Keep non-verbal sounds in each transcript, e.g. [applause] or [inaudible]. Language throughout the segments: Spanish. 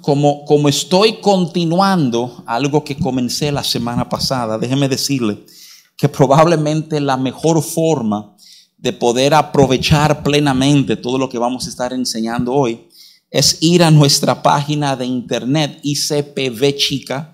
como, como estoy continuando algo que comencé la semana pasada, déjeme decirle que probablemente la mejor forma de poder aprovechar plenamente todo lo que vamos a estar enseñando hoy es ir a nuestra página de internet icpvchica.org,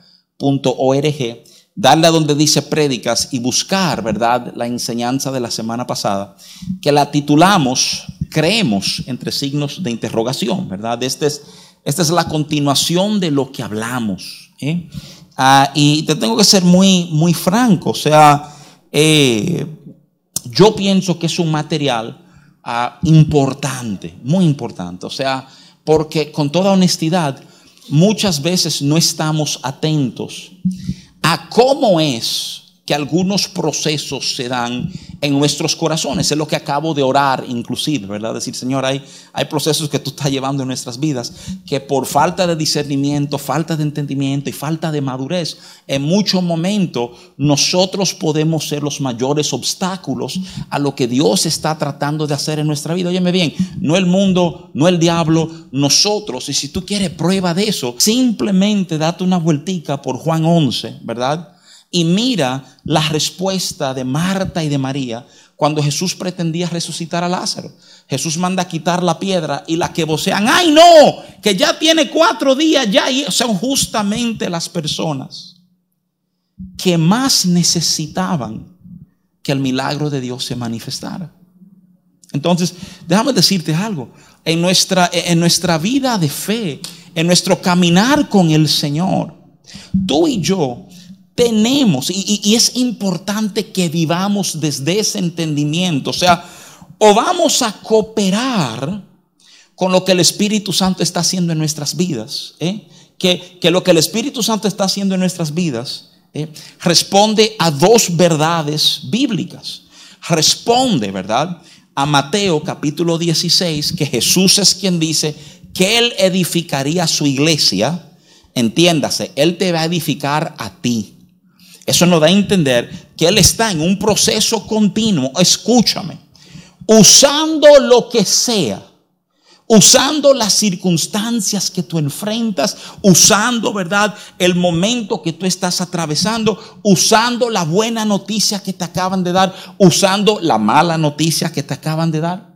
darle a donde dice prédicas y buscar, ¿verdad?, la enseñanza de la semana pasada, que la titulamos Creemos entre signos de interrogación, ¿verdad? Este es, esta es la continuación de lo que hablamos. ¿eh? Ah, y te tengo que ser muy, muy franco, o sea, eh, yo pienso que es un material ah, importante, muy importante. O sea, porque con toda honestidad, muchas veces no estamos atentos a cómo es que algunos procesos se dan en nuestros corazones. Es lo que acabo de orar inclusive, ¿verdad? Decir, Señor, hay, hay procesos que tú estás llevando en nuestras vidas que por falta de discernimiento, falta de entendimiento y falta de madurez, en muchos momentos nosotros podemos ser los mayores obstáculos a lo que Dios está tratando de hacer en nuestra vida. Óyeme bien, no el mundo, no el diablo, nosotros. Y si tú quieres prueba de eso, simplemente date una vueltica por Juan 11, ¿verdad? Y mira la respuesta de Marta y de María cuando Jesús pretendía resucitar a Lázaro. Jesús manda a quitar la piedra y la que vocean, ay no, que ya tiene cuatro días, ya son justamente las personas que más necesitaban que el milagro de Dios se manifestara. Entonces, déjame decirte algo, en nuestra, en nuestra vida de fe, en nuestro caminar con el Señor, tú y yo tenemos, y, es importante que vivamos desde ese entendimiento, o sea, o vamos a cooperar con lo que el Espíritu Santo está haciendo en nuestras vidas, ¿eh? que, lo que el Espíritu Santo está haciendo en nuestras vidas ¿eh? responde a dos verdades bíblicas. Responde, ¿verdad? A Mateo capítulo 16, que Jesús es quien dice que Él edificaría su iglesia. Entiéndase, Él te va a edificar a ti. Eso nos da a entender que Él está en un proceso continuo, escúchame, usando lo que sea, usando las circunstancias que tú enfrentas, usando, ¿verdad?, el momento que tú estás atravesando, usando la buena noticia que te acaban de dar, usando la mala noticia que te acaban de dar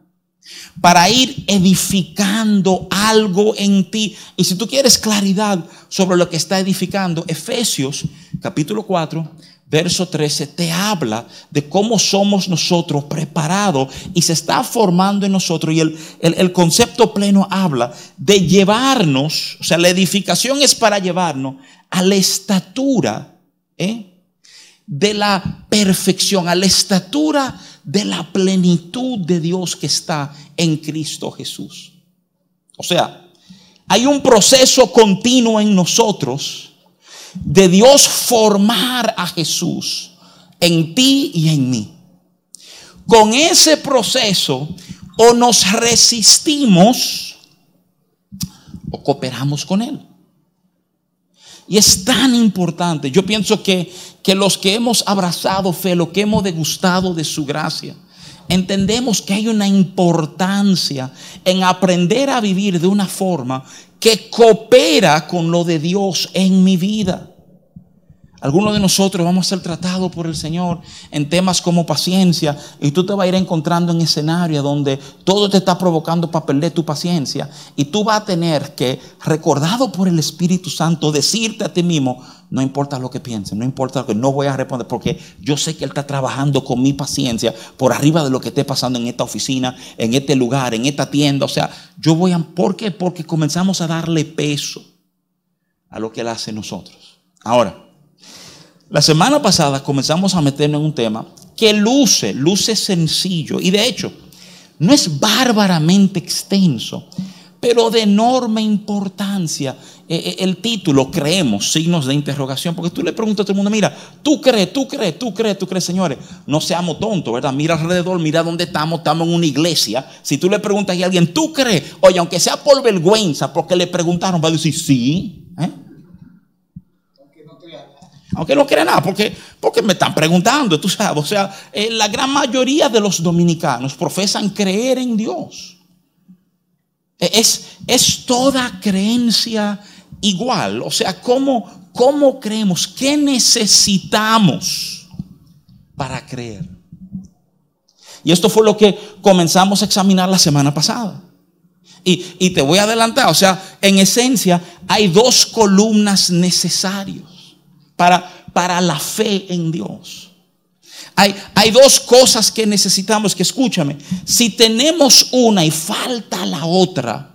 para ir edificando algo en ti. Y si tú quieres claridad sobre lo que está edificando, Efesios capítulo 4, verso 13, te habla de cómo somos nosotros preparados y se está formando en nosotros. Y el, el, concepto pleno habla de llevarnos, o sea, la edificación es para llevarnos a la estatura ¿eh? de la perfección, a la estatura de la plenitud de Dios que está en Cristo Jesús. O sea, hay un proceso continuo en nosotros de Dios formar a Jesús en ti y en mí. Con ese proceso o nos resistimos o cooperamos con Él. Y es tan importante. Yo pienso que, que los que hemos abrazado fe, lo que hemos degustado de su gracia, entendemos que hay una importancia en aprender a vivir de una forma que coopera con lo de Dios en mi vida. Algunos de nosotros vamos a ser tratados por el Señor en temas como paciencia y tú te vas a ir encontrando en escenario donde todo te está provocando para perder tu paciencia y tú vas a tener que, recordado por el Espíritu Santo, decirte a ti mismo, no importa lo que piensen, no importa lo que no voy a responder porque yo sé que Él está trabajando con mi paciencia por arriba de lo que esté pasando en esta oficina, en este lugar, en esta tienda. O sea, yo voy a... ¿Por qué? Porque comenzamos a darle peso a lo que Él hace en nosotros. Ahora, la semana pasada comenzamos a meternos en un tema que luce, luce sencillo y de hecho no es bárbaramente extenso, pero de enorme importancia. Eh, eh, el título, creemos, signos de interrogación, porque tú le preguntas a todo el mundo, mira, tú crees, tú crees, tú crees, tú crees, señores, no seamos tontos, ¿verdad? Mira alrededor, mira dónde estamos, estamos en una iglesia. Si tú le preguntas a alguien, tú crees, oye, aunque sea por vergüenza, porque le preguntaron, va a decir, sí. ¿eh? Aunque no cree nada, porque, porque me están preguntando, tú sabes. O sea, eh, la gran mayoría de los dominicanos profesan creer en Dios. Es, es toda creencia igual. O sea, ¿cómo, ¿cómo creemos? ¿Qué necesitamos para creer? Y esto fue lo que comenzamos a examinar la semana pasada. Y, te voy a adelantar, o sea, en esencia hay dos columnas necesarias para, para la fe en Dios. Hay, hay, dos cosas que necesitamos, que escúchame, si tenemos una y falta la otra,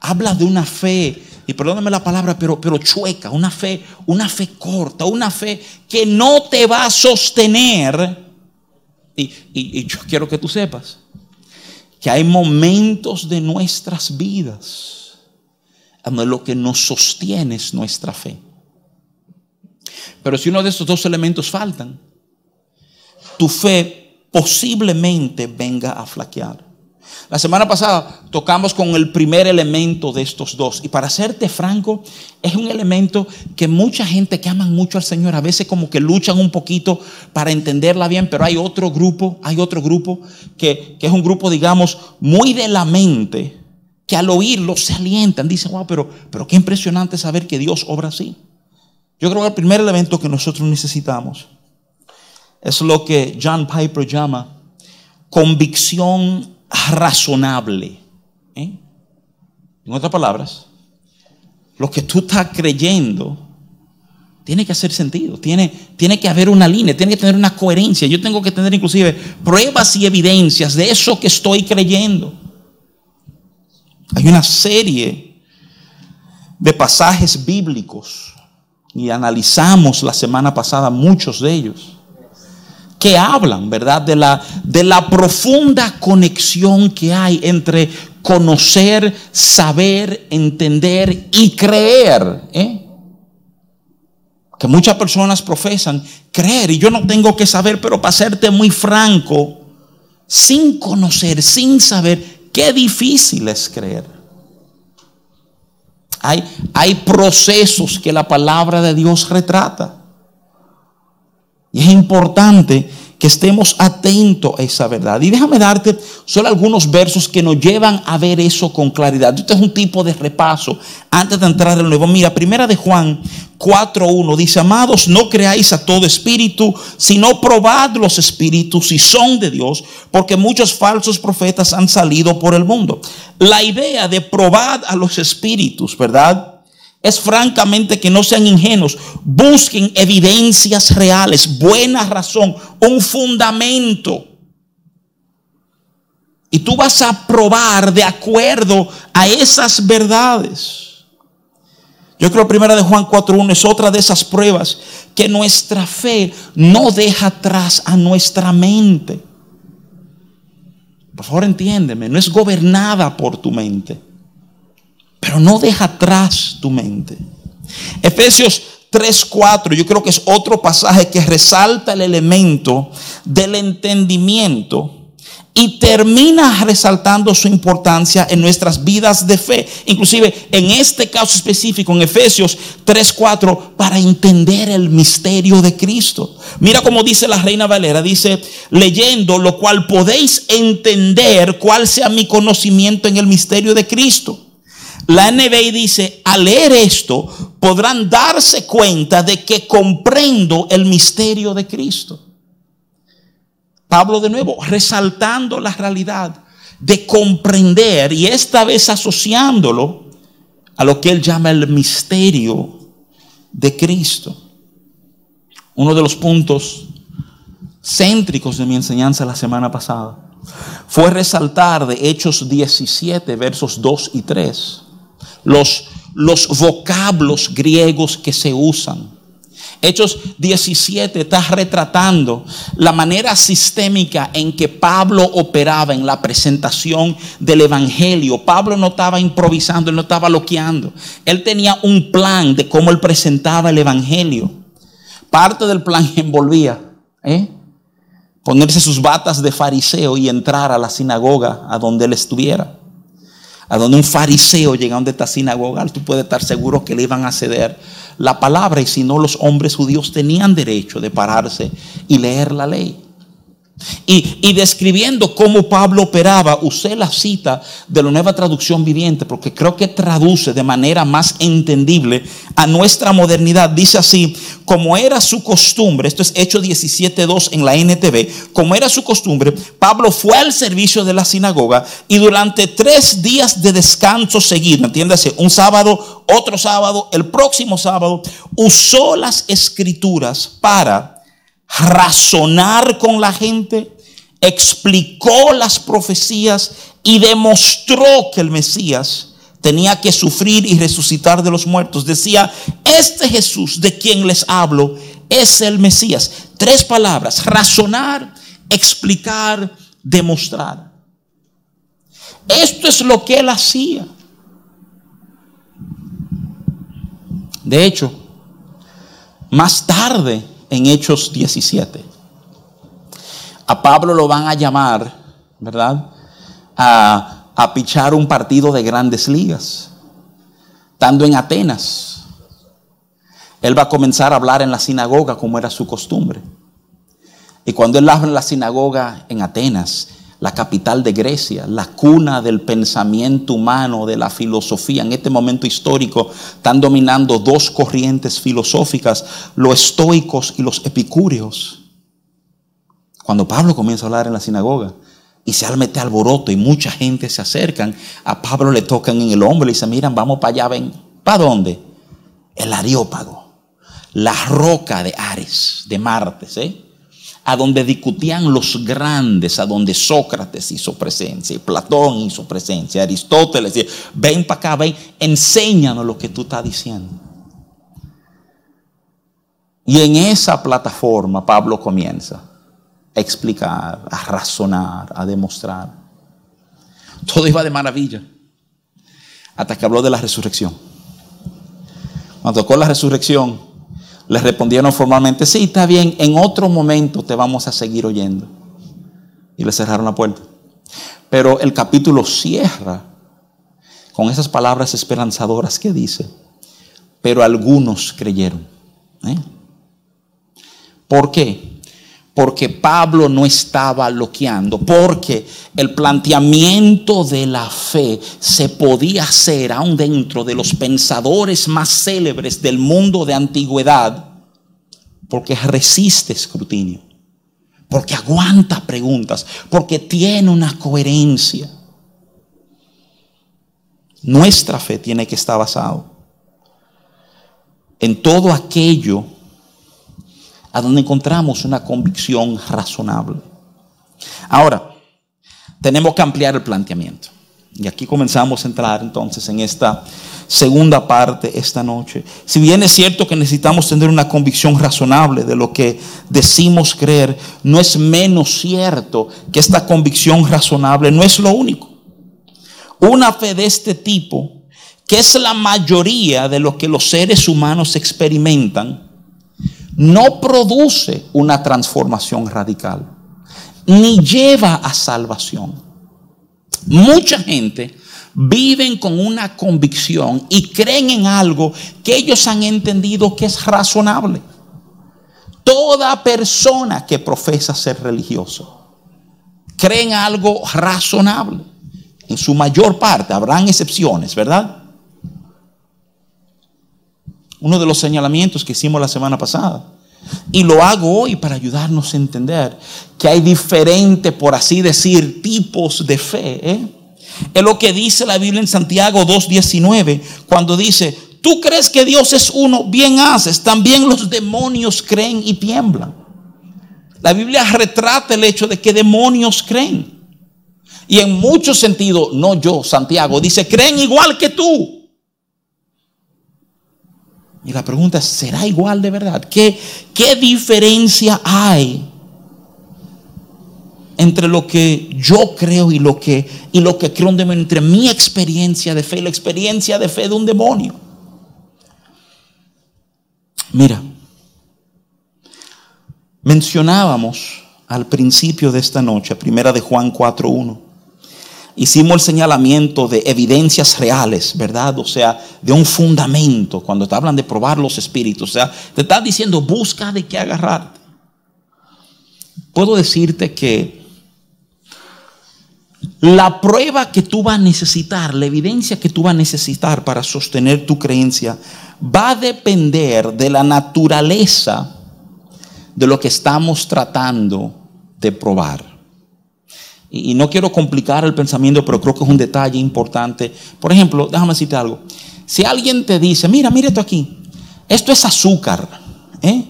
habla de una fe, y perdóname la palabra, pero, pero chueca, una fe, una fe corta, una fe que no te va a sostener. Y, y yo quiero que tú sepas que hay momentos de nuestras vidas donde lo que nos sostiene es nuestra fe. Pero si uno de estos dos elementos faltan, tu fe posiblemente venga a flaquear. La semana pasada tocamos con el primer elemento de estos dos. Y para serte franco, es un elemento que mucha gente que aman mucho al Señor a veces como que luchan un poquito para entenderla bien, pero hay otro grupo, hay otro grupo que, es un grupo, digamos, muy de la mente, que al oírlo se alientan, dicen, wow, pero, pero qué impresionante saber que Dios obra así. Yo creo que el primer elemento que nosotros necesitamos es lo que John Piper llama convicción razonable. ¿eh? En otras palabras, lo que tú estás creyendo tiene que hacer sentido, tiene, tiene que haber una línea, tiene que tener una coherencia. Yo tengo que tener inclusive pruebas y evidencias de eso que estoy creyendo. Hay una serie de pasajes bíblicos y analizamos la semana pasada muchos de ellos que hablan, ¿verdad? De la, de la profunda conexión que hay entre conocer, saber, entender y creer. ¿eh? Que muchas personas profesan creer y yo no tengo que saber, pero para serte muy franco, sin conocer, sin saber, qué difícil es creer. Hay, procesos que la palabra de Dios retrata. Y es importante que estemos atentos a esa verdad. Y déjame darte solo algunos versos que nos llevan a ver eso con claridad. Esto es un tipo de repaso antes de entrar en nuevo. Mira, primera de Juan 4.1 dice, amados, no creáis a todo espíritu, sino probad los espíritus si son de Dios, porque muchos falsos profetas han salido por el mundo. La idea de probar a los espíritus, ¿verdad? Es francamente que no sean ingenuos, busquen evidencias reales, buena razón, un fundamento. Y tú vas a probar de acuerdo a esas verdades. Yo creo primera de Juan 4.1 es otra de esas pruebas que nuestra fe no deja atrás a nuestra mente. Por favor, entiéndeme, no es gobernada por tu mente pero no deja atrás tu mente. Efesios 3:4, yo creo que es otro pasaje que resalta el elemento del entendimiento y termina resaltando su importancia en nuestras vidas de fe. Inclusive en este caso específico, en Efesios 3:4, para entender el misterio de Cristo. Mira cómo dice la Reina Valera, dice, leyendo lo cual podéis entender cuál sea mi conocimiento en el misterio de Cristo la NBI dice, al leer esto podrán darse cuenta de que comprendo el misterio de Cristo. Pablo de nuevo, resaltando la realidad de comprender y esta vez asociándolo a lo que él llama el misterio de Cristo. Uno de los puntos céntricos de mi enseñanza la semana pasada fue resaltar de Hechos 17, versos 2 y 3 los, los vocablos griegos que se usan. Hechos 17 está retratando la manera sistémica en que Pablo operaba en la presentación del Evangelio. Pablo no estaba improvisando, él no estaba loqueando. Él tenía un plan de cómo él presentaba el Evangelio. Parte del plan [laughs] envolvía ¿eh? ponerse sus batas de fariseo y entrar a la sinagoga a donde él estuviera a donde un fariseo llega a donde esta sinagoga, tú puedes estar seguro que le iban a ceder la palabra y si no los hombres judíos tenían derecho de pararse y leer la ley. Y, describiendo cómo Pablo operaba, usé la cita de la nueva traducción viviente porque creo que traduce de manera más entendible a nuestra modernidad. Dice así, como era su costumbre, esto es Hecho 17.2 en la NTV, como era su costumbre, Pablo fue al servicio de la sinagoga y durante tres días de descanso seguido, entiéndase, un sábado, otro sábado, el próximo sábado, usó las escrituras para razonar con la gente, explicó las profecías y demostró que el Mesías tenía que sufrir y resucitar de los muertos. Decía, este Jesús de quien les hablo es el Mesías. Tres palabras, razonar, explicar, demostrar. Esto es lo que él hacía. De hecho, más tarde en Hechos 17. A Pablo lo van a llamar, ¿verdad? A, a pichar un partido de grandes ligas, estando en Atenas. Él va a comenzar a hablar en la sinagoga como era su costumbre. Y cuando él habla en la sinagoga en Atenas, la capital de Grecia, la cuna del pensamiento humano, de la filosofía. En este momento histórico están dominando dos corrientes filosóficas, los estoicos y los epicúreos. Cuando Pablo comienza a hablar en la sinagoga y se mete alboroto y mucha gente se acercan, a Pablo le tocan en el hombro y le dicen, miran, vamos para allá, ven. ¿Para dónde? El Areópago, la roca de Ares, de Martes, ¿eh? A donde discutían los grandes, a donde Sócrates hizo presencia, y Platón hizo presencia, Aristóteles, ven para acá, ven, enséñanos lo que tú estás diciendo. Y en esa plataforma Pablo comienza a explicar, a razonar, a demostrar. Todo iba de maravilla, hasta que habló de la resurrección. Cuando tocó la resurrección, les respondieron formalmente, sí, está bien, en otro momento te vamos a seguir oyendo. Y le cerraron la puerta. Pero el capítulo cierra con esas palabras esperanzadoras que dice, pero algunos creyeron. ¿eh? ¿Por qué? Porque Pablo no estaba loqueando, porque el planteamiento de la fe se podía hacer aún dentro de los pensadores más célebres del mundo de antigüedad, porque resiste escrutinio, porque aguanta preguntas, porque tiene una coherencia. Nuestra fe tiene que estar basado en todo aquello a donde encontramos una convicción razonable. Ahora, tenemos que ampliar el planteamiento. Y aquí comenzamos a entrar entonces en esta segunda parte esta noche. Si bien es cierto que necesitamos tener una convicción razonable de lo que decimos creer, no es menos cierto que esta convicción razonable no es lo único. Una fe de este tipo, que es la mayoría de lo que los seres humanos experimentan, no produce una transformación radical, ni lleva a salvación. Mucha gente viven con una convicción y creen en algo que ellos han entendido que es razonable. Toda persona que profesa ser religioso cree en algo razonable. En su mayor parte, habrán excepciones, ¿verdad? Uno de los señalamientos que hicimos la semana pasada. Y lo hago hoy para ayudarnos a entender que hay diferentes, por así decir, tipos de fe. ¿eh? Es lo que dice la Biblia en Santiago 2.19, cuando dice, tú crees que Dios es uno, bien haces, también los demonios creen y tiemblan. La Biblia retrata el hecho de que demonios creen. Y en muchos sentidos, no yo, Santiago, dice, creen igual que tú. Y la pregunta es, ¿será igual de verdad? ¿Qué, qué diferencia hay entre lo que yo creo y lo que, y lo que creo un demonio? Entre mi experiencia de fe y la experiencia de fe de un demonio. Mira, mencionábamos al principio de esta noche, primera de Juan 4.1 hicimos el señalamiento de evidencias reales, ¿verdad? O sea, de un fundamento, cuando te hablan de probar los espíritus, o sea, te está diciendo, busca de qué agarrarte. puedo decirte que la prueba que tú vas a necesitar, la evidencia que tú vas a necesitar para sostener tu creencia, va a depender de la naturaleza de lo que estamos tratando de probar. Y, no quiero complicar el pensamiento, pero creo que es un detalle importante. Por ejemplo, déjame decirte algo. Si alguien te dice, mira, mira esto aquí, esto es azúcar, ¿eh?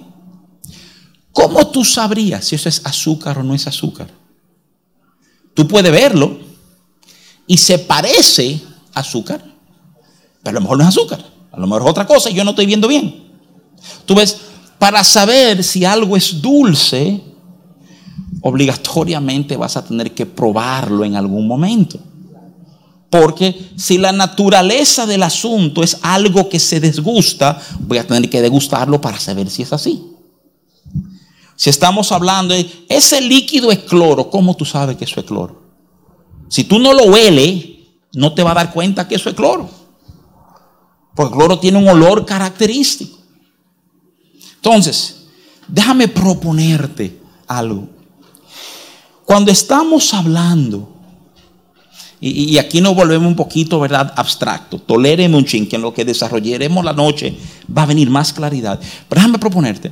¿cómo tú sabrías si eso es azúcar o no es azúcar? Tú puedes verlo y se parece a azúcar, pero a lo mejor no es azúcar, a lo mejor es otra cosa y yo no estoy viendo bien. Tú ves, para saber si algo es dulce, obligatoriamente vas a tener que probarlo en algún momento. Porque si la naturaleza del asunto es algo que se desgusta, voy a tener que degustarlo para saber si es así. Si estamos hablando de ese líquido es cloro, ¿cómo tú sabes que eso es cloro? Si tú no lo hueles, no te va a dar cuenta que eso es cloro. Porque el cloro tiene un olor característico. Entonces, déjame proponerte algo. Cuando estamos hablando, y, aquí nos volvemos un poquito, ¿verdad? Abstracto. Toléreme un chin, que en lo que desarrollaremos la noche va a venir más claridad. Pero déjame proponerte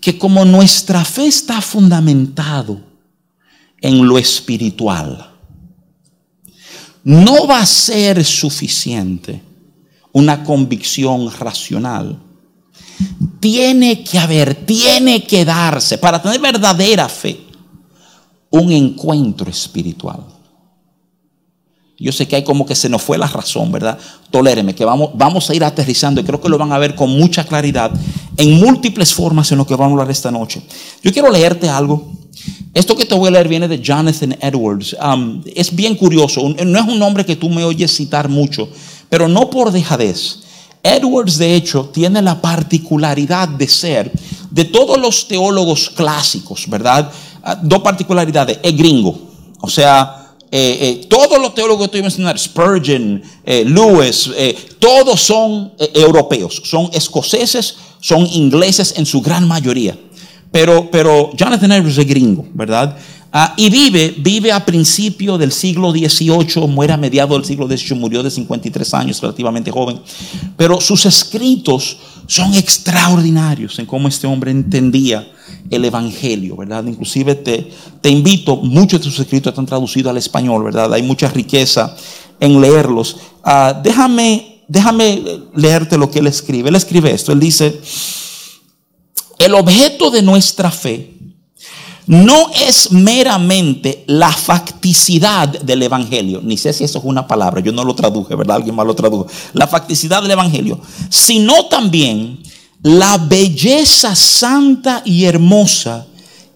que como nuestra fe está fundamentado en lo espiritual, no va a ser suficiente una convicción racional. Tiene que haber, tiene que darse, para tener verdadera fe, un encuentro espiritual. Yo sé que hay como que se nos fue la razón, ¿verdad? Toléreme, que vamos, vamos a ir aterrizando y creo que lo van a ver con mucha claridad en múltiples formas en lo que vamos a hablar esta noche. Yo quiero leerte algo. Esto que te voy a leer viene de Jonathan Edwards. Um, es bien curioso. No es un nombre que tú me oyes citar mucho, pero no por dejadez. Edwards, de hecho, tiene la particularidad de ser de todos los teólogos clásicos, ¿verdad? Ah, dos particularidades, es gringo. O sea, eh, eh, todos los teólogos que estoy mencionando, Spurgeon, eh, Lewis, todos son europeos, son escoceses, son ingleses en su gran mayoría. Pero, pero Jonathan Edwards es gringo, ¿verdad? Ah, y vive, vive a principio del siglo XVIII, muere a mediados del siglo XVIII, murió de 53 años, relativamente joven. Pero sus escritos son extraordinarios en cómo este hombre entendía el Evangelio, ¿verdad? Inclusive te, te invito, muchos de sus escritos están traducidos al español, ¿verdad? Hay mucha riqueza en leerlos. Ah, déjame, déjame leerte lo que él escribe. Él escribe esto, él dice, el objeto de nuestra fe no es meramente la facticidad del Evangelio, ni sé si eso es una palabra, yo no lo traduje, ¿verdad? Alguien más lo tradujo. La facticidad del Evangelio, sino también la belleza santa y hermosa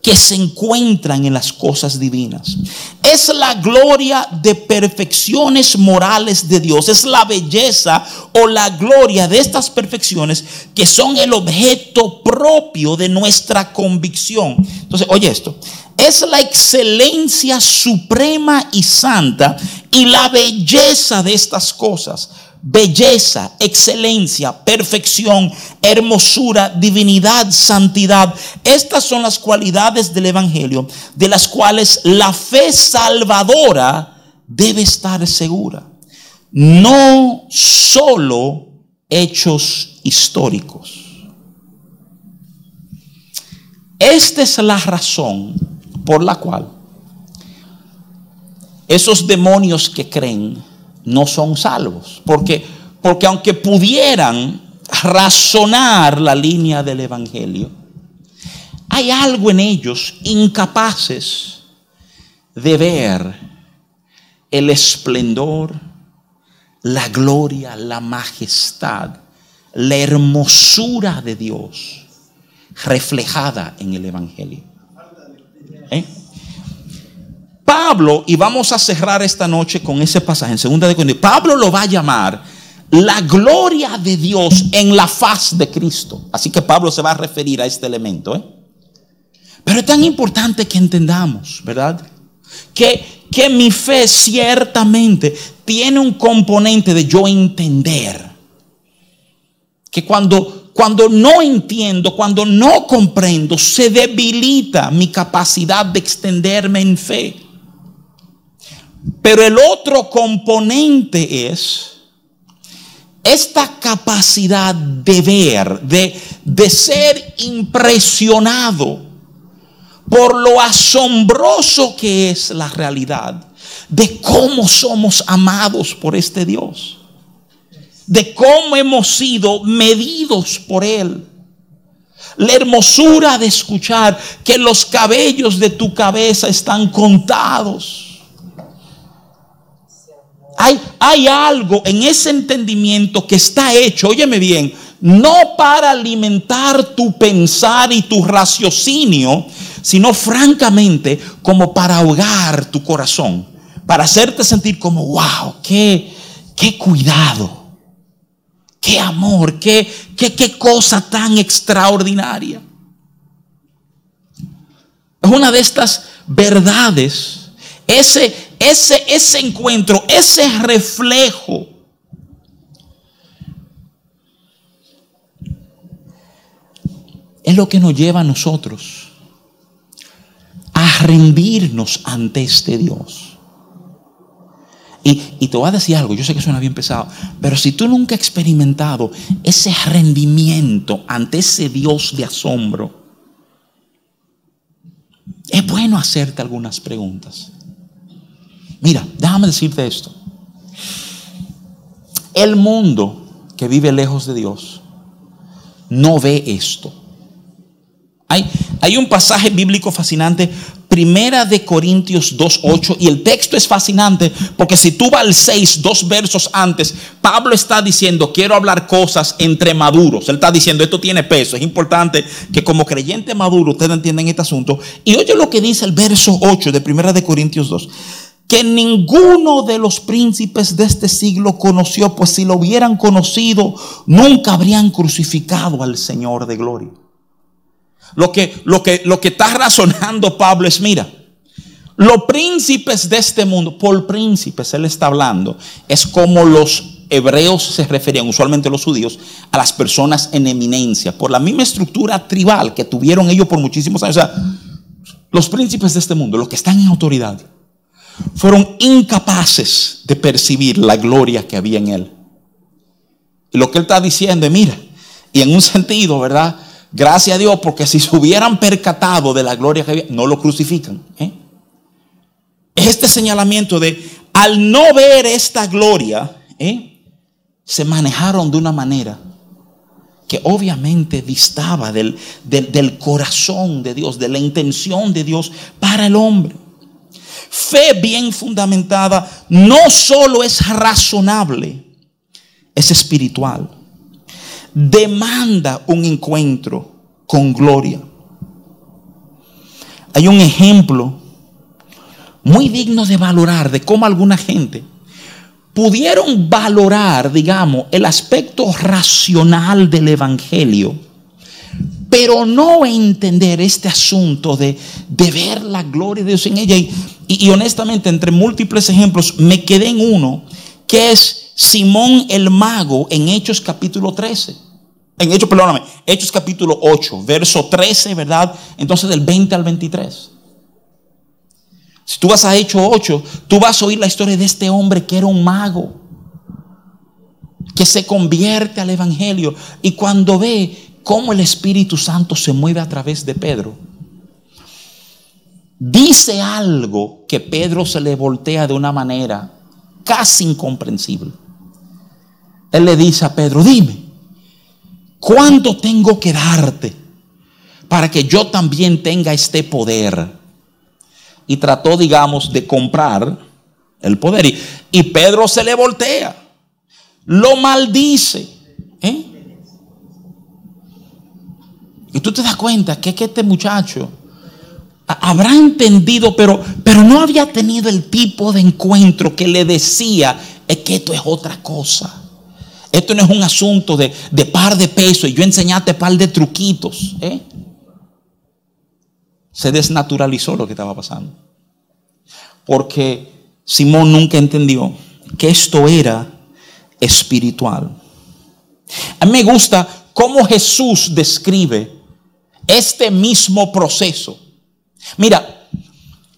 que se encuentran en las cosas divinas. Es la gloria de perfecciones morales de Dios. Es la belleza o la gloria de estas perfecciones que son el objeto propio de nuestra convicción. Entonces, oye esto. Es la excelencia suprema y santa y la belleza de estas cosas belleza, excelencia, perfección, hermosura, divinidad, santidad. Estas son las cualidades del Evangelio de las cuales la fe salvadora debe estar segura. No solo hechos históricos. Esta es la razón por la cual esos demonios que creen no son salvos. Porque, porque aunque pudieran razonar la línea del Evangelio, hay algo en ellos incapaces de ver el esplendor, la gloria, la majestad, la hermosura de Dios reflejada en el Evangelio. ¿Eh? Pablo, y vamos a cerrar esta noche con ese pasaje en segunda de Corintios, Pablo lo va a llamar la gloria de Dios en la faz de Cristo. Así que Pablo se va a referir a este elemento. ¿eh? Pero es tan importante que entendamos, ¿verdad? Que, que mi fe ciertamente tiene un componente de yo entender que cuando cuando no entiendo, cuando no comprendo, se debilita mi capacidad de extenderme en fe. Pero el otro componente es esta capacidad de ver, de, de ser impresionado por lo asombroso que es la realidad de cómo somos amados por este Dios, de cómo hemos sido medidos por Él. La hermosura de escuchar que los cabellos de tu cabeza están contados hay, algo en ese entendimiento que está hecho, óyeme bien, no para alimentar tu pensar y tu raciocinio, sino francamente como para ahogar tu corazón, para hacerte sentir como, wow, qué, cuidado, qué amor, qué, qué cosa tan extraordinaria. Es una de estas verdades ese, ese, ese encuentro, ese reflejo. Es lo que nos lleva a nosotros a rendirnos ante este Dios. Y, y, te voy a decir algo, yo sé que suena bien pesado, pero si tú nunca has experimentado ese rendimiento ante ese Dios de asombro, es bueno hacerte algunas preguntas. Mira, déjame decirte esto. El mundo que vive lejos de Dios no ve esto. Hay, un pasaje bíblico fascinante, Primera de Corintios 2.8, y el texto es fascinante porque si tú vas al 6, dos versos antes, Pablo está diciendo, quiero hablar cosas entre maduros. Él está diciendo, esto tiene peso, es importante que como creyente maduro ustedes entiendan este asunto. Y oye lo que dice el verso 8 de Primera de Corintios 2 que ninguno de los príncipes de este siglo conoció, pues si lo hubieran conocido, nunca habrían crucificado al Señor de gloria. Lo que, lo que, lo que está razonando Pablo es, mira, los príncipes de este mundo, por príncipes él está hablando, es como los hebreos se referían, usualmente los judíos, a las personas en eminencia, por la misma estructura tribal que tuvieron ellos por muchísimos años. O sea, los príncipes de este mundo, los que están en autoridad, fueron incapaces de percibir la gloria que había en él. Y lo que él está diciendo es, mira, y en un sentido, ¿verdad? Gracias a Dios, porque si se hubieran percatado de la gloria que había, no lo crucifican. ¿eh? Este señalamiento de, al no ver esta gloria, ¿eh? se manejaron de una manera que obviamente distaba del, del corazón de Dios, de la intención de Dios para el hombre. Fe bien fundamentada no solo es razonable, es espiritual. Demanda un encuentro con gloria. Hay un ejemplo muy digno de valorar de cómo alguna gente pudieron valorar, digamos, el aspecto racional del Evangelio pero no entender este asunto de, ver la gloria de Dios en ella. Y, honestamente, entre múltiples ejemplos, me quedé en uno, que es Simón el mago en Hechos capítulo 13. En Hechos, perdóname, Hechos capítulo 8, verso 13, ¿verdad? Entonces del 20 al 23. Si tú vas a Hechos 8, tú vas a oír la historia de este hombre que era un mago, que se convierte al Evangelio y cuando ve cómo el Espíritu Santo se mueve a través de Pedro. Dice algo que Pedro se le voltea de una manera casi incomprensible. Él le dice a Pedro, dime, ¿cuánto tengo que darte para que yo también tenga este poder? Y trató, digamos, de comprar el poder. Y, y Pedro se le voltea, lo maldice. ¿eh? Y tú te das cuenta que, este muchacho habrá entendido, pero, pero no había tenido el tipo de encuentro que le decía, es que esto es otra cosa. Esto no es un asunto de, par de pesos y yo enseñarte par de truquitos. ¿eh? Se desnaturalizó lo que estaba pasando. Porque Simón nunca entendió que esto era espiritual. A mí me gusta cómo Jesús describe este mismo proceso. Mira,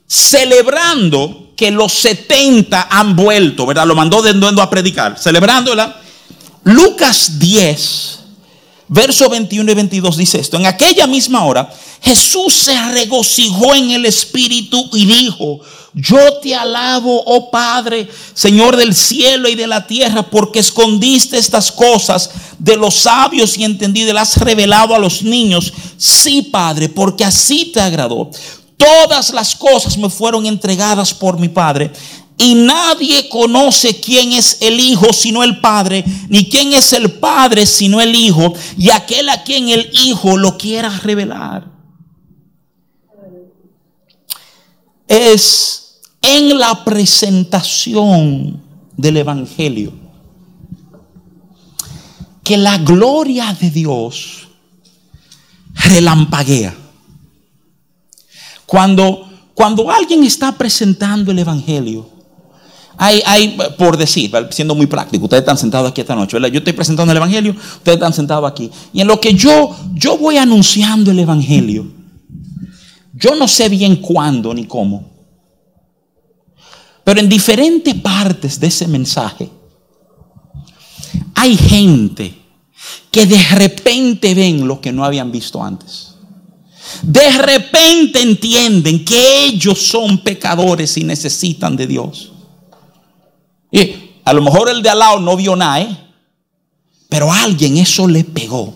celebrando que los 70 han vuelto, ¿verdad? Lo mandó de a predicar, celebrándola. Lucas 10, verso 21 y 22 dice esto. En aquella misma hora, Jesús se regocijó en el Espíritu y dijo, yo te alabo, oh Padre, Señor del cielo y de la tierra, porque escondiste estas cosas de los sabios y entendido y las has revelado a los niños. Sí, Padre, porque así te agradó. Todas las cosas me fueron entregadas por mi Padre. Y nadie conoce quién es el Hijo sino el Padre, ni quién es el Padre sino el Hijo, y aquel a quien el Hijo lo quiera revelar. Es en la presentación del Evangelio que la gloria de Dios relampaguea. Cuando, cuando alguien está presentando el Evangelio, hay, por decir, siendo muy práctico, ustedes están sentados aquí esta noche, Yo estoy presentando el Evangelio, ustedes están sentados aquí. Y en lo que yo, yo voy anunciando el Evangelio, yo no sé bien cuándo ni cómo, pero en diferentes partes de ese mensaje hay gente que de repente ven lo que no habían visto antes. De repente entienden que ellos son pecadores y necesitan de Dios. A lo mejor el de al lado no vio nada, ¿eh? pero a alguien eso le pegó.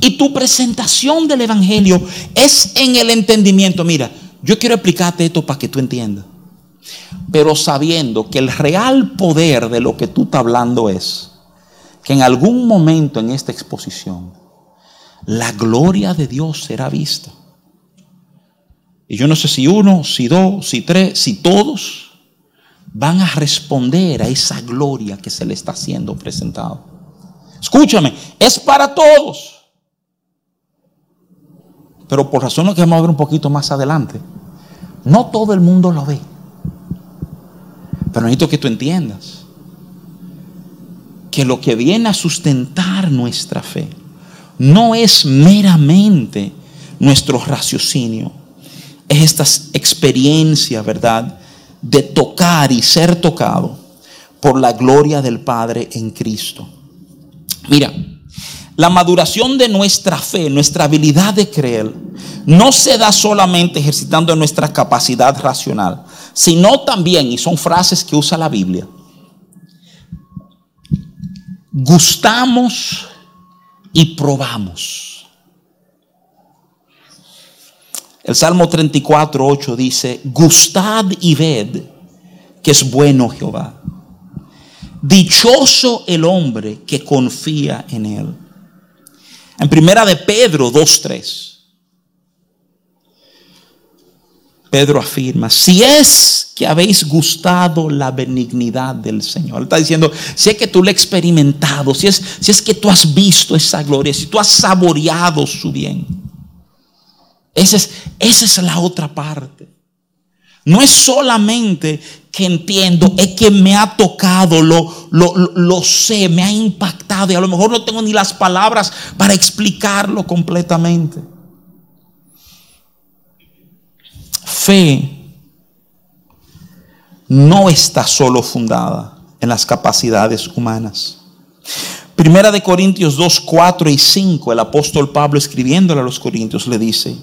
Y tu presentación del Evangelio es en el entendimiento. Mira, yo quiero explicarte esto para que tú entiendas pero sabiendo que el real poder de lo que tú estás hablando es que en algún momento en esta exposición la gloria de Dios será vista. Y yo no sé si uno, si dos, si tres, si todos van a responder a esa gloria que se le está siendo presentado. Escúchame, es para todos. Pero por razones que vamos a ver un poquito más adelante, no todo el mundo lo ve. Pero necesito que tú entiendas que lo que viene a sustentar nuestra fe no es meramente nuestro raciocinio, es esta experiencia, ¿verdad?, de tocar y ser tocado por la gloria del Padre en Cristo. Mira, la maduración de nuestra fe, nuestra habilidad de creer, no se da solamente ejercitando nuestra capacidad racional, sino también, y son frases que usa la Biblia, gustamos y probamos. El Salmo 34, 8 dice, gustad y ved que es bueno Jehová. Dichoso el hombre que confía en él. En primera de Pedro 2.3. Pedro afirma, si es que habéis gustado la benignidad del Señor. está diciendo, si es que tú lo has experimentado, si es, si es que tú has visto esa gloria, si tú has saboreado su bien. Esa es, la otra parte. No es solamente que entiendo, es que me ha tocado, lo, lo, lo, sé, me ha impactado y a lo mejor no tengo ni las palabras para explicarlo completamente. Fe no está solo fundada en las capacidades humanas. Primera de Corintios 2, 4 y 5, el apóstol Pablo escribiéndole a los Corintios le dice,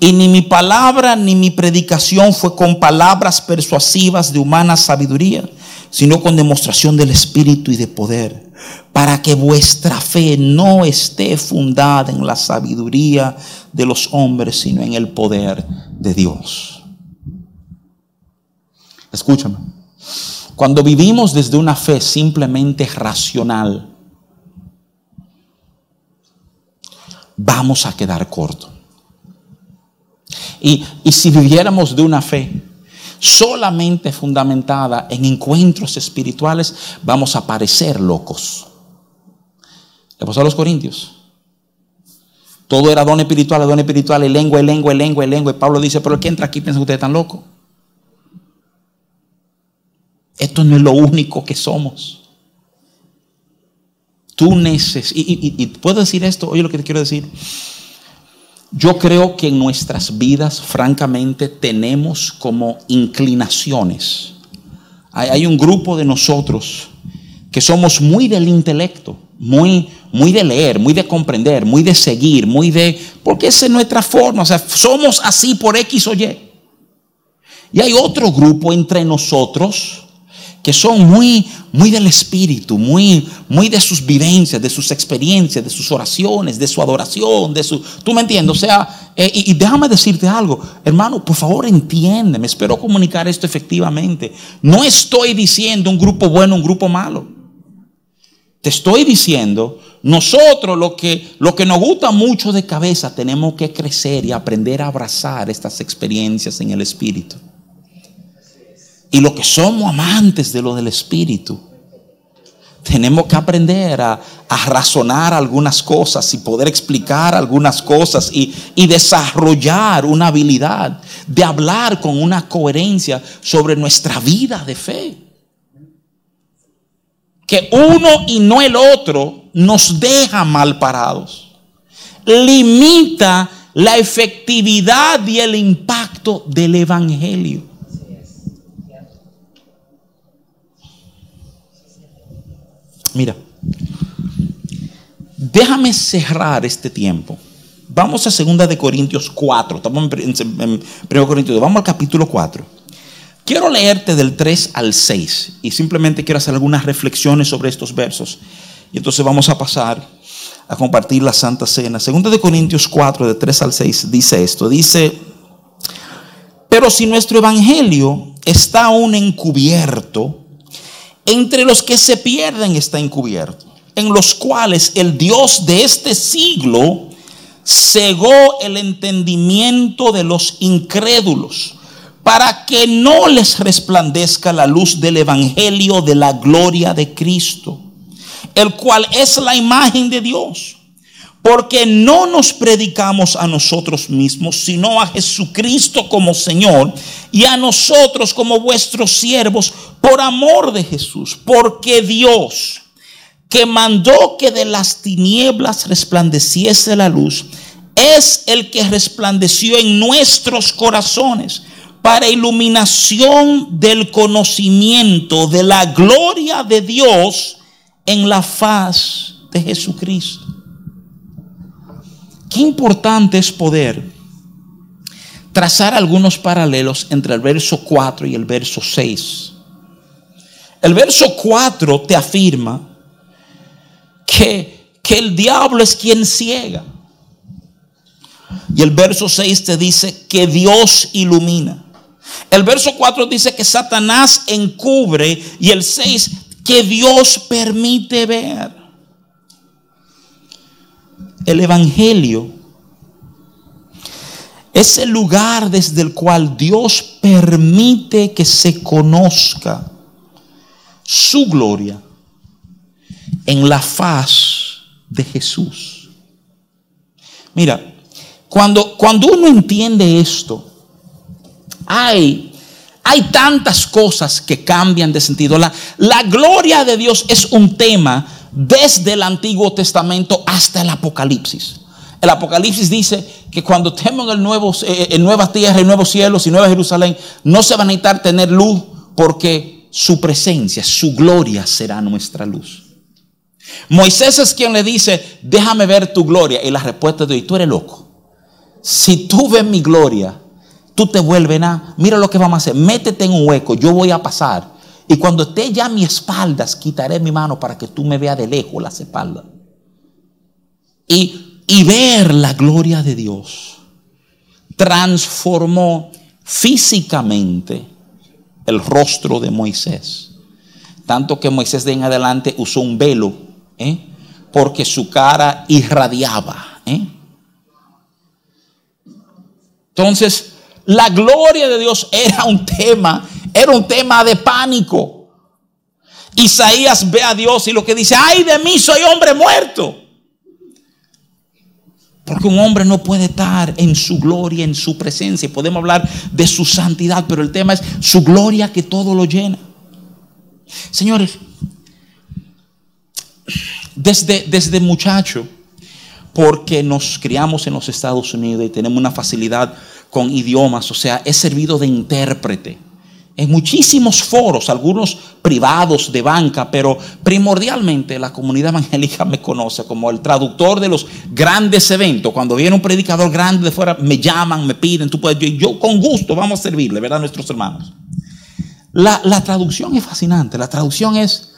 y ni mi palabra ni mi predicación fue con palabras persuasivas de humana sabiduría, sino con demostración del Espíritu y de poder, para que vuestra fe no esté fundada en la sabiduría de los hombres, sino en el poder de Dios. Escúchame, cuando vivimos desde una fe simplemente racional, vamos a quedar cortos. Y, si viviéramos de una fe solamente fundamentada en encuentros espirituales, vamos a parecer locos. Le pasó a los corintios. Todo era don espiritual, don espiritual, y lengua, y lengua, y lengua, y lengua. Y Pablo dice, pero el que entra aquí piensa que ustedes están locos. Esto no es lo único que somos. tú necesitas, y, puedo decir esto, oye lo que te quiero decir. Yo creo que en nuestras vidas, francamente, tenemos como inclinaciones. Hay, un grupo de nosotros que somos muy del intelecto, muy, muy de leer, muy de comprender, muy de seguir, muy de... Porque esa es nuestra forma, o sea, somos así por X o Y. Y hay otro grupo entre nosotros que son muy, muy del espíritu, muy, muy de sus vivencias, de sus experiencias, de sus oraciones, de su adoración, de su, tú me entiendes, o sea, eh, y, déjame decirte algo, hermano, por favor entiéndeme, espero comunicar esto efectivamente. No estoy diciendo un grupo bueno, un grupo malo. Te estoy diciendo, nosotros lo que, lo que nos gusta mucho de cabeza, tenemos que crecer y aprender a abrazar estas experiencias en el espíritu. Y lo que somos amantes de lo del Espíritu, tenemos que aprender a, razonar algunas cosas y poder explicar algunas cosas y, y, desarrollar una habilidad de hablar con una coherencia sobre nuestra vida de fe. Que uno y no el otro nos deja mal parados. Limita la efectividad y el impacto del Evangelio. Mira, déjame cerrar este tiempo. Vamos a 2 de Corintios 4. Estamos en 1 Corintios. Vamos al capítulo 4. Quiero leerte del 3 al 6 y simplemente quiero hacer algunas reflexiones sobre estos versos. Y entonces vamos a pasar a compartir la Santa Cena. 2 de Corintios 4, de 3 al 6, dice esto. Dice, pero si nuestro evangelio está aún encubierto, entre los que se pierden está encubierto, en los cuales el Dios de este siglo cegó el entendimiento de los incrédulos para que no les resplandezca la luz del Evangelio de la gloria de Cristo, el cual es la imagen de Dios porque no nos predicamos a nosotros mismos, sino a Jesucristo como Señor y a nosotros como vuestros siervos por amor de Jesús. Porque Dios, que mandó que de las tinieblas resplandeciese la luz, es el que resplandeció en nuestros corazones para iluminación del conocimiento de la gloria de Dios en la faz de Jesucristo. Qué importante es poder trazar algunos paralelos entre el verso 4 y el verso 6. El verso 4 te afirma que, que el diablo es quien ciega. Y el verso 6 te dice que Dios ilumina. El verso 4 dice que Satanás encubre y el 6 que Dios permite ver el Evangelio es el lugar desde el cual Dios permite que se conozca su gloria en la faz de Jesús. Mira, cuando, cuando uno entiende esto, hay, hay tantas cosas que cambian de sentido. La, la gloria de Dios es un tema desde el Antiguo Testamento hasta el Apocalipsis. El Apocalipsis dice que cuando estemos en, el nuevo, eh, en tierra y nuevos cielos y nueva Jerusalén, no se va a necesitar tener luz porque su presencia, su gloria será nuestra luz. Moisés es quien le dice, déjame ver tu gloria. Y la respuesta de hoy, tú eres loco. Si tú ves mi gloria, tú te vuelves nada. Mira lo que vamos a hacer. Métete en un hueco, yo voy a pasar y cuando esté ya a mi espaldas, quitaré mi mano para que tú me veas de lejos las espaldas. Y, y ver la gloria de Dios transformó físicamente el rostro de Moisés. Tanto que Moisés de en adelante usó un velo, ¿eh? porque su cara irradiaba. ¿eh? Entonces, la gloria de Dios era un tema era un tema de pánico. Isaías ve a Dios y lo que dice, ay de mí soy hombre muerto. Porque un hombre no puede estar en su gloria, en su presencia. Podemos hablar de su santidad, pero el tema es su gloria que todo lo llena. Señores, desde, desde muchacho, porque nos criamos en los Estados Unidos y tenemos una facilidad con idiomas, o sea, he servido de intérprete en muchísimos foros, algunos privados de banca, pero primordialmente la comunidad evangélica me conoce como el traductor de los grandes eventos. Cuando viene un predicador grande de fuera, me llaman, me piden, tú puedes, yo, yo con gusto vamos a servirle, ¿verdad? Nuestros hermanos. La, traducción es fascinante, la traducción es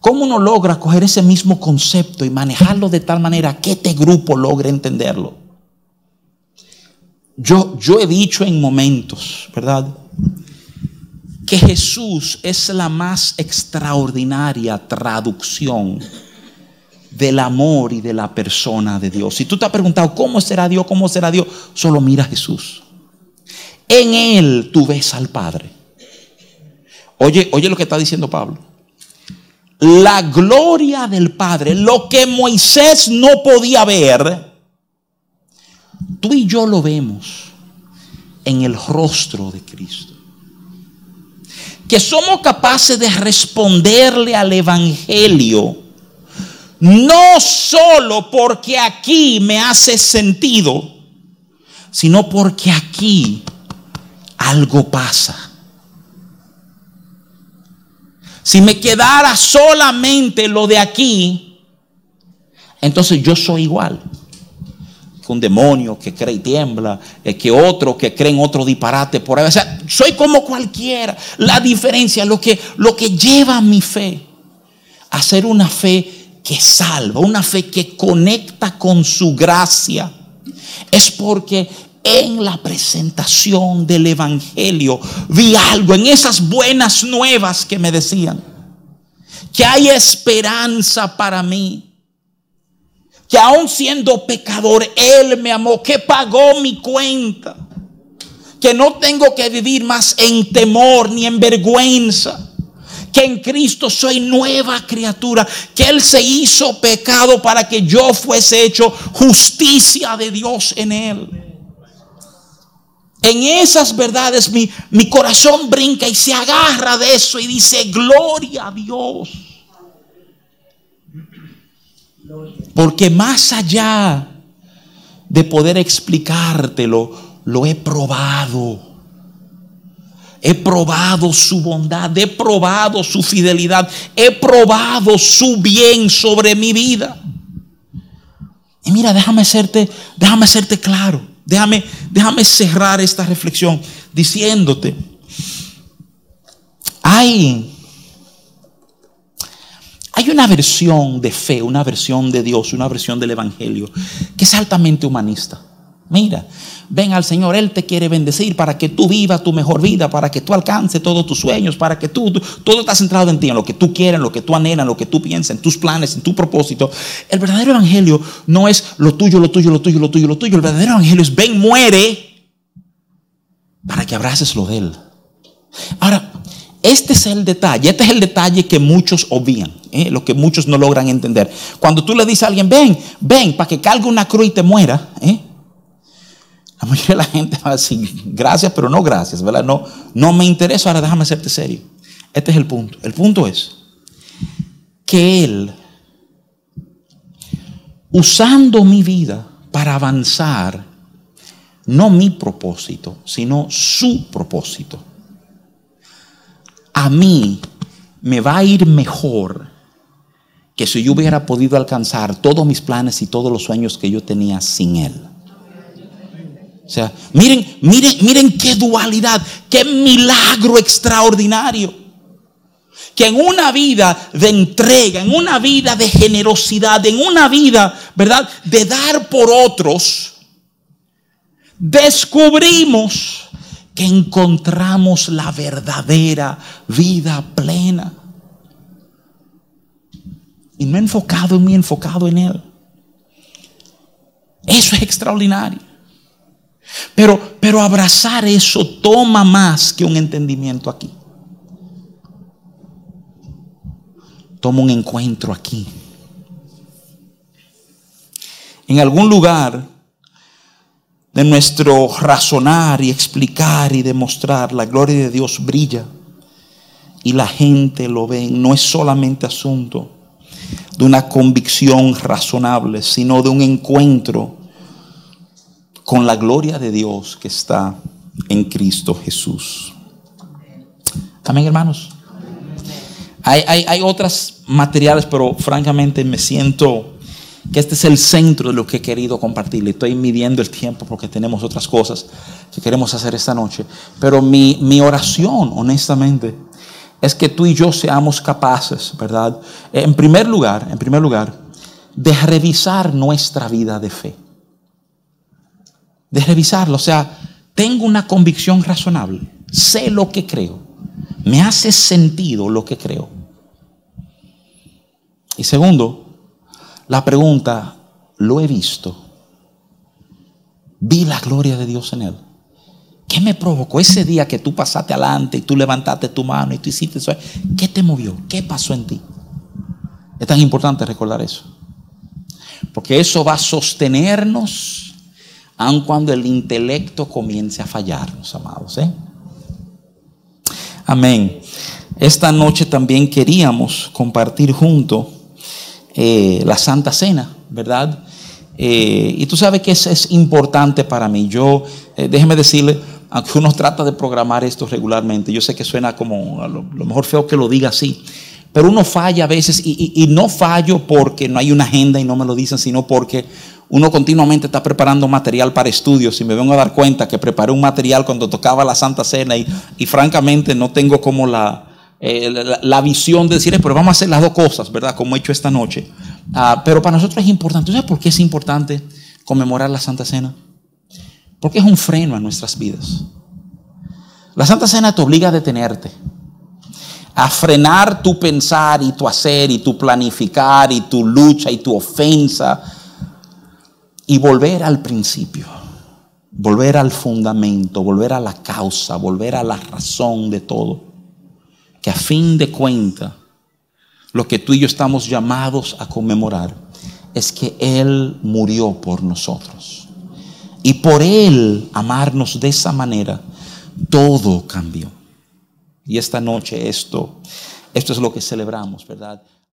cómo uno logra coger ese mismo concepto y manejarlo de tal manera que este grupo logre entenderlo. Yo he dicho en momentos, ¿verdad? Que Jesús es la más extraordinaria traducción del amor y de la persona de Dios. Si tú te has preguntado cómo será Dios, cómo será Dios, solo mira a Jesús. En Él tú ves al Padre. Oye, oye lo que está diciendo Pablo. La gloria del Padre, lo que Moisés no podía ver, tú y yo lo vemos en el rostro de Cristo que somos capaces de responderle al Evangelio, no solo porque aquí me hace sentido, sino porque aquí algo pasa. Si me quedara solamente lo de aquí, entonces yo soy igual un demonio que cree y tiembla, eh, que otro que cree en otro disparate por ahí. O sea, soy como cualquiera. La diferencia, lo que, lo que lleva mi fe a ser una fe que salva, una fe que conecta con su gracia, es porque en la presentación del Evangelio vi algo, en esas buenas nuevas que me decían, que hay esperanza para mí que aún siendo pecador, Él me amó, que pagó mi cuenta, que no tengo que vivir más en temor ni en vergüenza, que en Cristo soy nueva criatura, que Él se hizo pecado para que yo fuese hecho justicia de Dios en Él. En esas verdades mi, mi corazón brinca y se agarra de eso y dice, gloria a Dios. Porque más allá de poder explicártelo, lo he probado. He probado su bondad, he probado su fidelidad, he probado su bien sobre mi vida. Y mira, déjame hacerte, déjame hacerte claro. Déjame, déjame cerrar esta reflexión diciéndote, hay hay una versión de fe, una versión de Dios, una versión del Evangelio que es altamente humanista. Mira, ven al Señor, Él te quiere bendecir para que tú vivas tu mejor vida, para que tú alcances todos tus sueños, para que tú, todo está centrado en ti, en lo que tú quieres, en lo que tú anhelas, en lo que tú piensas, en tus planes, en tu propósito. El verdadero Evangelio no es lo tuyo, lo tuyo, lo tuyo, lo tuyo, lo tuyo. El verdadero Evangelio es ven, muere para que abraces lo de Él. Ahora, este es el detalle, este es el detalle que muchos obvían, ¿eh? lo que muchos no logran entender. Cuando tú le dices a alguien, ven, ven, para que cargue una cruz y te muera, ¿eh? la mayoría de la gente va a decir, gracias, pero no gracias, ¿verdad? No, no me interesa, ahora déjame hacerte serio. Este es el punto. El punto es que Él, usando mi vida para avanzar, no mi propósito, sino su propósito a mí me va a ir mejor que si yo hubiera podido alcanzar todos mis planes y todos los sueños que yo tenía sin Él. O sea, miren, miren, miren qué dualidad, qué milagro extraordinario. Que en una vida de entrega, en una vida de generosidad, en una vida, ¿verdad?, de dar por otros, descubrimos encontramos la verdadera vida plena. Y no enfocado en mí, enfocado en Él. Eso es extraordinario. Pero, pero abrazar eso toma más que un entendimiento aquí. Toma un encuentro aquí. En algún lugar de nuestro razonar y explicar y demostrar, la gloria de Dios brilla y la gente lo ve. No es solamente asunto de una convicción razonable, sino de un encuentro con la gloria de Dios que está en Cristo Jesús. Amén, hermanos. Hay, hay, hay otros materiales, pero francamente me siento que este es el centro de lo que he querido compartir. Estoy midiendo el tiempo porque tenemos otras cosas que queremos hacer esta noche. Pero mi, mi oración, honestamente, es que tú y yo seamos capaces, ¿verdad? En primer lugar, en primer lugar, de revisar nuestra vida de fe. De revisarlo, o sea, tengo una convicción razonable, sé lo que creo, me hace sentido lo que creo. Y segundo, la pregunta, ¿lo he visto? ¿Vi la gloria de Dios en él? ¿Qué me provocó ese día que tú pasaste adelante y tú levantaste tu mano y tú hiciste eso? ¿Qué te movió? ¿Qué pasó en ti? Es tan importante recordar eso. Porque eso va a sostenernos aun cuando el intelecto comience a fallarnos, amados. ¿eh? Amén. Esta noche también queríamos compartir junto eh, la Santa Cena, ¿verdad? Eh, y tú sabes que eso es importante para mí. Yo, déjeme decirle, aunque uno trata de programar esto regularmente, yo sé que suena como lo, mejor feo que lo diga así, pero uno falla a veces y, no fallo porque no hay una agenda y no me lo dicen, sino porque uno continuamente está preparando material para estudios y me vengo a dar cuenta que preparé un material cuando tocaba la Santa Cena y, francamente no tengo como eh, la, visión de decir, pero vamos a hacer las dos cosas, ¿verdad? Como he hecho esta noche. Ah, pero para nosotros es importante. ¿Sabes por qué es importante conmemorar la Santa Cena? Porque es un freno a nuestras vidas. La Santa Cena te obliga a detenerte, a frenar tu pensar y tu hacer y tu planificar y tu lucha y tu ofensa y volver al principio, volver al fundamento, volver a la causa, volver a la razón de todo. Que a fin de cuentas, lo que tú y yo estamos llamados a conmemorar es que Él murió por nosotros. Y por Él amarnos de esa manera, todo cambió. Y esta noche esto, esto es lo que celebramos, ¿verdad?